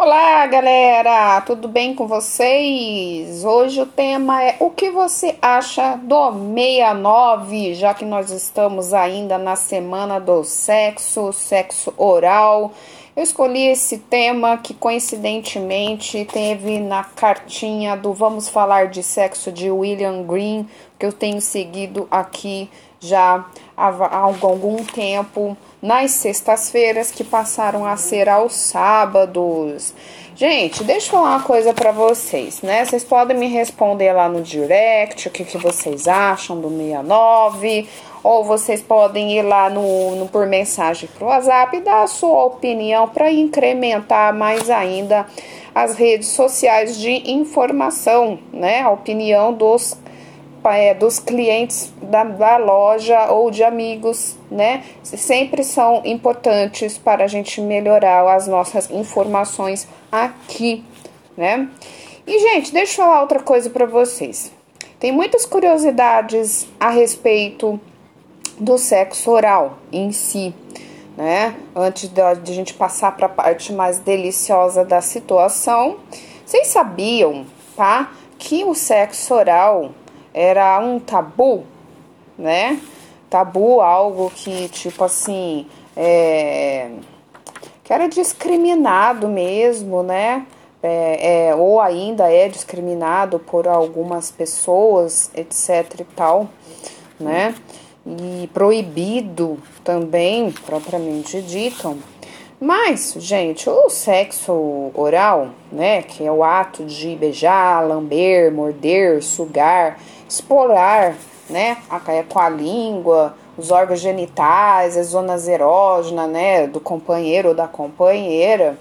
Olá, galera! Tudo bem com vocês? Hoje o tema é o que você acha do 69, já que nós estamos ainda na semana do sexo, sexo oral. Eu escolhi esse tema que coincidentemente teve na cartinha do Vamos Falar de Sexo de William Green, que eu tenho seguido aqui já há algum tempo nas sextas-feiras que passaram a ser aos sábados. Gente, deixa eu falar uma coisa para vocês, né? Vocês podem me responder lá no direct o que, que vocês acham do 69, ou vocês podem ir lá no, no por mensagem pro WhatsApp e dar a sua opinião para incrementar mais ainda as redes sociais de informação, né? A opinião dos é, dos clientes da, da, loja ou de amigos, né? Sempre são importantes para a gente melhorar as nossas informações aqui, né? E, gente, deixa eu falar outra coisa para vocês. Tem muitas curiosidades a respeito do sexo oral em si, né? Antes de a gente passar para a parte mais deliciosa da situação, vocês sabiam, tá? Que o sexo oral era um tabu, né? Tabu, algo que, tipo assim, é, que era discriminado mesmo, né? É, é, ou ainda é discriminado por algumas pessoas, etc e tal, né? E proibido também, propriamente dito. Mas, gente, o sexo oral, né, que é o ato de beijar, lamber, morder, sugar, explorar, né, é com a língua, os órgãos genitais, as zonas erógenas, né, do companheiro ou da companheira,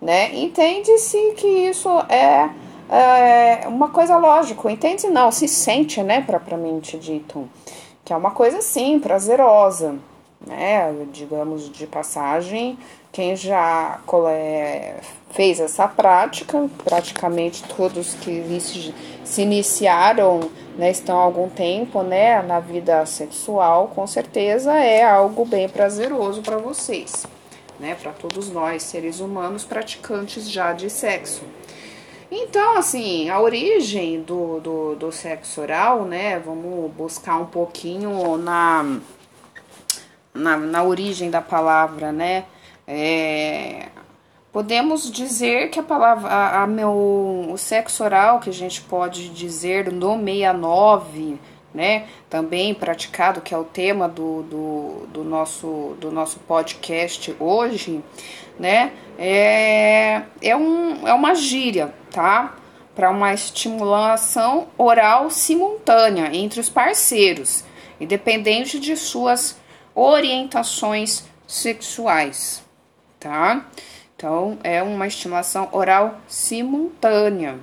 né, entende-se que isso é, é uma coisa lógica, entende? Não, se sente, né, propriamente dito, que é uma coisa sim, prazerosa, né, digamos de passagem, quem já fez essa prática, praticamente todos que se iniciaram né, estão há algum tempo né, na vida sexual, com certeza é algo bem prazeroso para vocês, né, para todos nós, seres humanos praticantes já de sexo. Então, assim, a origem do, do, do sexo oral, né, vamos buscar um pouquinho na, na, na origem da palavra, né, é, podemos dizer que a palavra, a, a, meu, o sexo oral, que a gente pode dizer no 69, né, também praticado, que é o tema do, do, do, nosso, do nosso podcast hoje, né, é, é, um, é uma gíria, tá? Para uma estimulação oral simultânea entre os parceiros, independente de suas orientações sexuais tá? Então, é uma estimulação oral simultânea.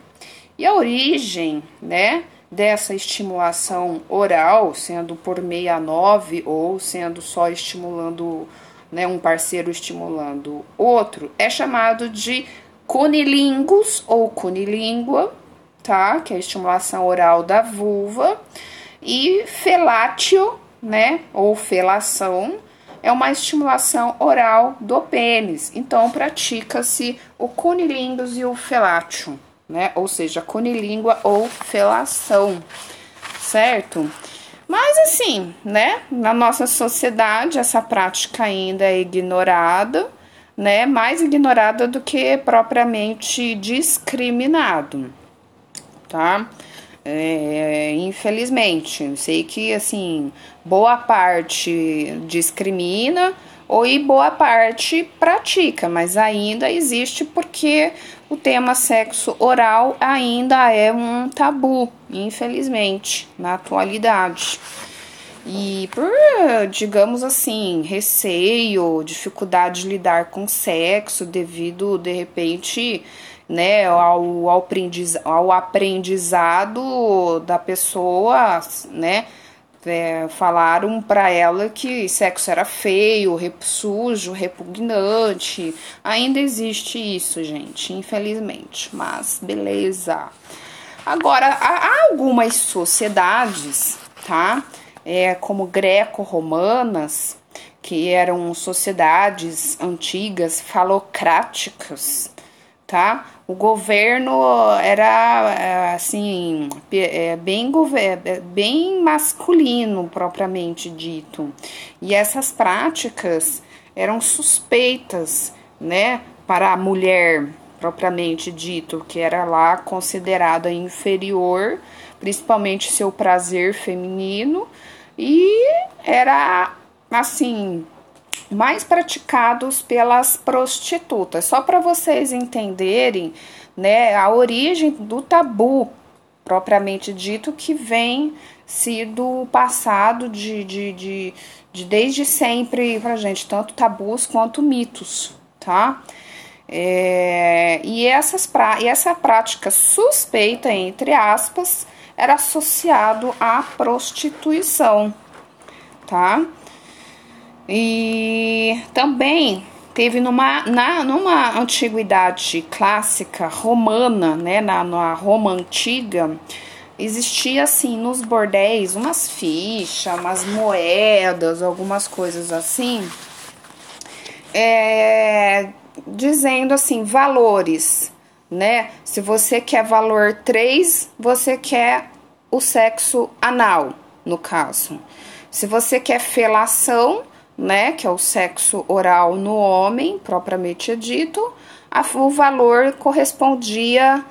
E a origem, né, dessa estimulação oral, sendo por 69 ou sendo só estimulando, né, um parceiro estimulando outro, é chamado de cunilingus ou cunilíngua, tá? Que é a estimulação oral da vulva. E felatio, né, ou felação, é uma estimulação oral do pênis. Então, pratica-se o cunilingus e o felatio, né? Ou seja, cunilíngua ou felação, certo? Mas assim, né? Na nossa sociedade, essa prática ainda é ignorada, né? Mais ignorada do que propriamente discriminado, tá? É, infelizmente, sei que assim boa parte discrimina ou e boa parte pratica, mas ainda existe porque o tema sexo oral ainda é um tabu, infelizmente, na atualidade. E por, digamos assim, receio, dificuldade de lidar com sexo devido, de repente, né, ao, ao, ao aprendizado da pessoa, né, é, falaram para ela que sexo era feio, rep, sujo, repugnante. Ainda existe isso, gente, infelizmente, mas beleza. Agora, há algumas sociedades, tá, é, como greco-romanas, que eram sociedades antigas falocráticas, tá? O governo era é, assim é, bem, é, bem masculino propriamente dito. E essas práticas eram suspeitas, né, para a mulher propriamente dito, que era lá considerada inferior, principalmente seu prazer feminino, e era assim mais praticados pelas prostitutas. Só para vocês entenderem, né, a origem do tabu propriamente dito que vem sido passado de, de, de, de desde sempre para gente, tanto tabus quanto mitos, tá? É, e, essas pra, e essa prática suspeita, entre aspas, era associado à prostituição, tá? E também teve numa, na, numa antiguidade clássica romana, né, na, na Roma antiga, existia assim nos bordéis umas fichas, umas moedas, algumas coisas assim, é, dizendo assim, valores, né? Se você quer valor 3, você quer o sexo anal, no caso. Se você quer felação, né, que é o sexo oral no homem, propriamente dito, a, o valor correspondia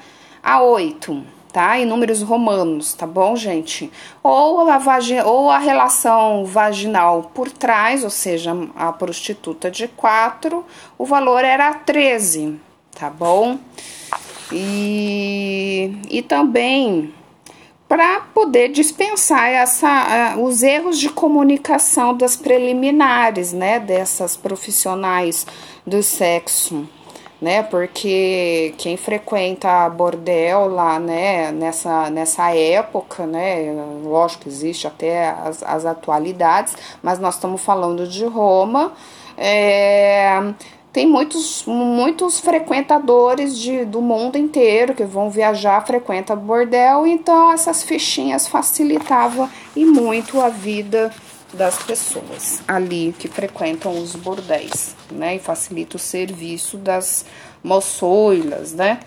a 8, tá? Em números romanos, tá bom, gente? Ou a, vagina, ou a relação vaginal por trás, ou seja, a prostituta de 4, o valor era 13, tá bom? E, e também para poder dispensar essa, uh, os erros de comunicação das preliminares, né, dessas profissionais do sexo, né, porque quem frequenta bordel lá, né, nessa, nessa época, né, lógico que existe até as, as atualidades, mas nós estamos falando de Roma, é, tem muitos, muitos frequentadores de, do mundo inteiro que vão viajar, frequenta bordel, então essas fichinhas facilitavam e muito a vida das pessoas ali que frequentam os bordéis, né? E facilita o serviço das moçoilas, né?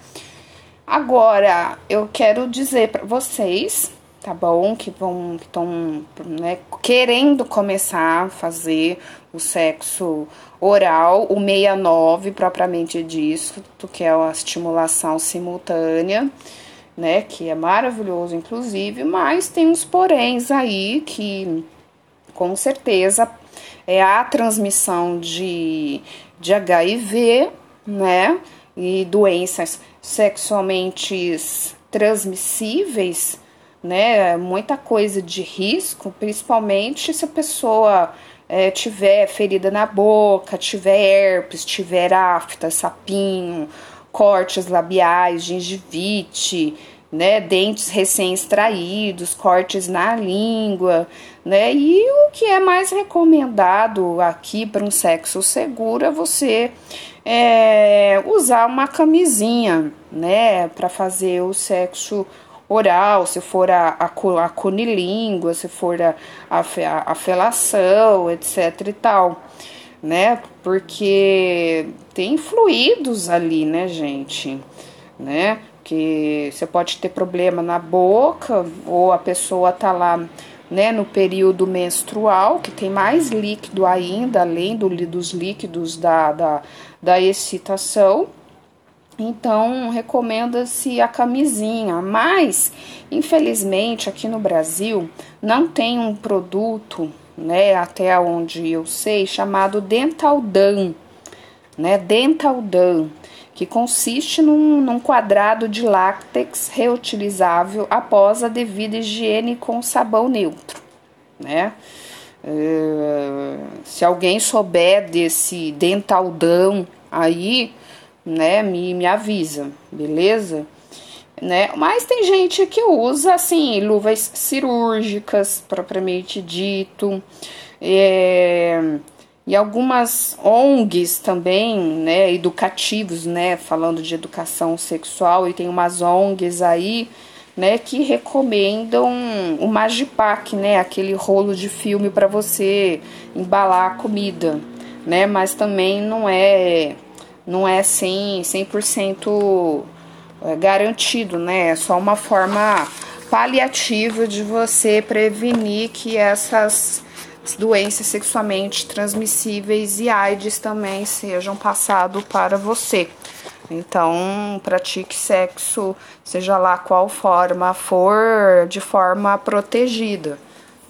Agora, eu quero dizer para vocês, tá bom? Que vão que estão né, querendo começar a fazer o sexo oral, o 69 propriamente disso, que é a estimulação simultânea, né, que é maravilhoso inclusive, mas tem uns poréns aí que com certeza é a transmissão de, de HIV, né, e doenças sexualmente transmissíveis, né, muita coisa de risco, principalmente se a pessoa é, tiver ferida na boca, tiver herpes, tiver afta, sapinho, cortes labiais, gengivite, né, dentes recém-extraídos, cortes na língua, né, e o que é mais recomendado aqui para um sexo seguro é você é, usar uma camisinha, né, para fazer o sexo oral, se for a, a, a cunilíngua, se for a, a, a felação, etc e tal, né? Porque tem fluidos ali, né, gente? Né? Que você pode ter problema na boca, ou a pessoa tá lá né, no período menstrual, que tem mais líquido ainda, além do, dos líquidos da, da, da excitação, então, recomenda-se a camisinha, mas infelizmente aqui no Brasil não tem um produto, né, até onde eu sei, chamado Dentaldan, né, Dentaldan, que consiste num, num quadrado de látex reutilizável após a devida higiene com sabão neutro, né? Uh, se alguém souber desse Dentaldan aí, né, me, me avisa, beleza? Né? Mas tem gente que usa assim luvas cirúrgicas, propriamente dito, é, e algumas ONGs também, né, educativos, né, falando de educação sexual, e tem umas ONGs aí, né, que recomendam o Magipack, né, aquele rolo de filme para você embalar a comida, né, mas também não é não é 100%, 100% é, garantido, né? É só uma forma paliativa de você prevenir que essas doenças sexualmente transmissíveis e AIDS também sejam passado para você. Então, pratique sexo, seja lá qual forma for, de forma protegida,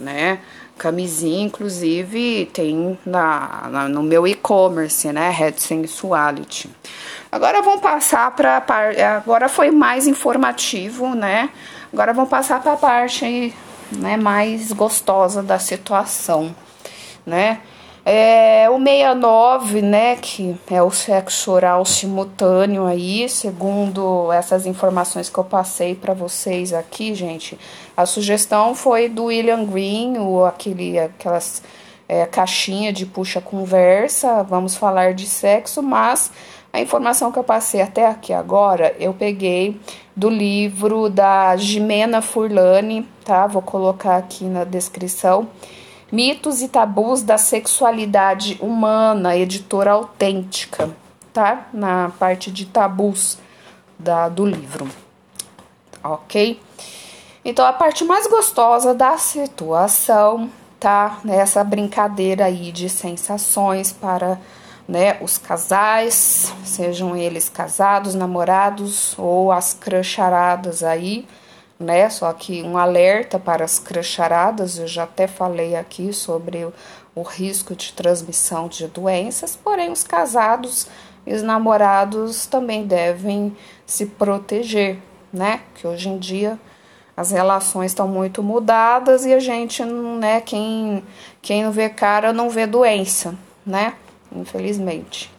né? Camisinha, inclusive, tem na, na no meu e-commerce, né? Red Sensuality. Agora vamos passar para agora foi mais informativo, né? Agora vamos passar para a parte né, mais gostosa da situação, né? É, o 69, né, que é o sexo oral simultâneo aí, segundo essas informações que eu passei para vocês aqui, gente, a sugestão foi do William Green, o, aquele, aquelas é, caixinha de puxa conversa, vamos falar de sexo, mas a informação que eu passei até aqui agora, eu peguei do livro da Jimena Furlani, tá? Vou colocar aqui na descrição. Mitos e tabus da sexualidade humana, editora autêntica, tá? Na parte de tabus da, do livro, ok? Então, a parte mais gostosa da situação, tá? Nessa brincadeira aí de sensações para né, os casais, sejam eles casados, namorados ou as crusharadas aí, né? Só que um alerta para as crusharadas, eu já até falei aqui sobre o, o risco de transmissão de doenças, porém os casados e os namorados também devem se proteger, né? Que hoje em dia as relações estão muito mudadas e a gente, né, quem, quem não vê cara não vê doença, né? infelizmente.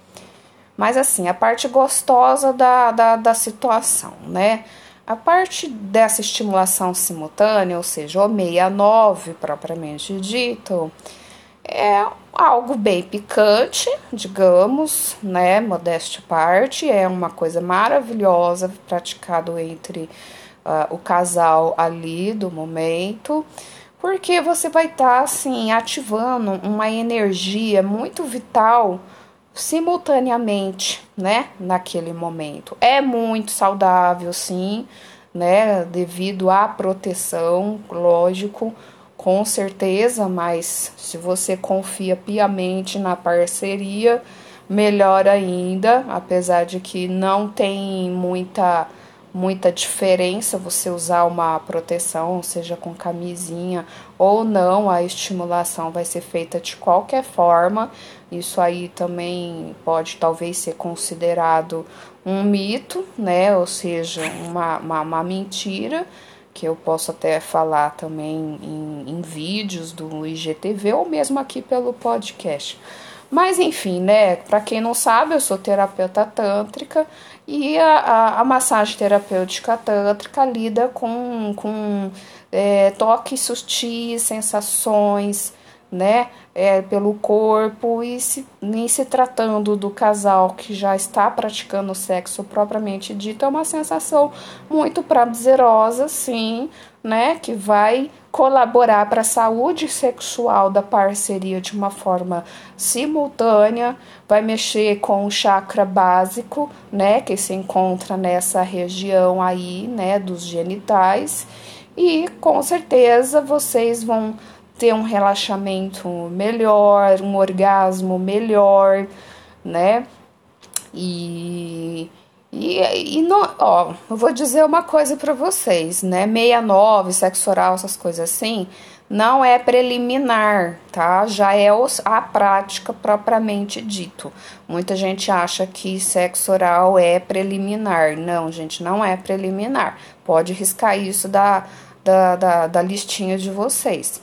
Mas assim, a parte gostosa da, da, da situação, né? A parte dessa estimulação simultânea, ou seja, o 69 propriamente dito, é algo bem picante, digamos, né? Modéstia parte, é uma coisa maravilhosa praticado entre uh, o casal ali do momento porque você vai estar tá, assim ativando uma energia muito vital simultaneamente, né, naquele momento. É muito saudável, sim, né, devido à proteção, lógico, com certeza, mas se você confia piamente na parceria, melhor ainda, apesar de que não tem muita muita diferença você usar uma proteção, seja com camisinha ou não, a estimulação vai ser feita de qualquer forma. Isso aí também pode talvez ser considerado um mito, né? Ou seja, uma, uma, uma mentira, que eu posso até falar também em, em vídeos do IGTV ou mesmo aqui pelo podcast. Mas enfim, né? Para quem não sabe, eu sou terapeuta tântrica e a, a, a massagem terapêutica tântrica lida com, com é, toques sutis, sensações, né? É, pelo corpo e se, nem se tratando do casal que já está praticando sexo propriamente dito, é uma sensação muito prazerosa, sim, né? Que vai colaborar para a saúde sexual da parceria de uma forma simultânea, vai mexer com o chakra básico, né, que se encontra nessa região aí, né, dos genitais, e com certeza vocês vão ter um relaxamento melhor, um orgasmo melhor, né? E e, e não, ó, eu vou dizer uma coisa para vocês, né? 69, sexo oral, essas coisas assim, não é preliminar, tá? Já é a prática propriamente dito. Muita gente acha que sexo oral é preliminar. Não, gente, não é preliminar. Pode riscar isso da, da, da, da listinha de vocês.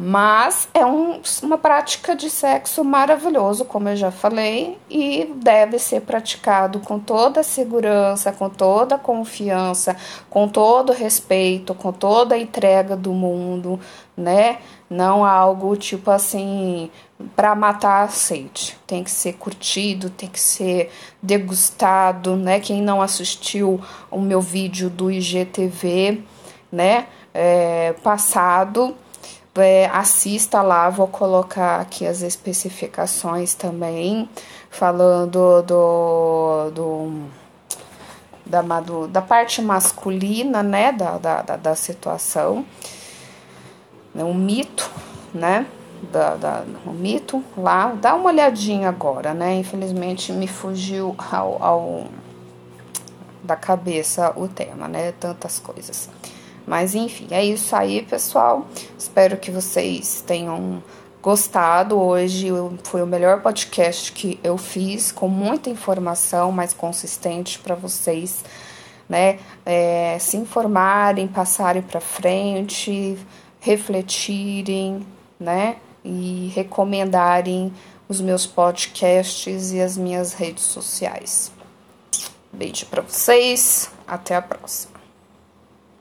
Mas é um, uma prática de sexo maravilhoso, como eu já falei, e deve ser praticado com toda a segurança, com toda a confiança, com todo o respeito, com toda a entrega do mundo, né? Não algo tipo assim para matar a sede. Tem que ser curtido, tem que ser degustado, né? Quem não assistiu o meu vídeo do IGTV, né? É, passado é, assista lá, vou colocar aqui as especificações também, falando do, do da, da parte masculina, né, da, da, da, situação, né, um mito, né, da, da, o mito lá, dá uma olhadinha agora, né, infelizmente me fugiu ao, ao da cabeça o tema, né, tantas coisas. Mas enfim, é isso aí, pessoal. Espero que vocês tenham gostado. Hoje foi o melhor podcast que eu fiz, com muita informação mais consistente para vocês, né? É, se informarem, passarem para frente, refletirem, né? E recomendarem os meus podcasts e as minhas redes sociais. Beijo para vocês, até a próxima.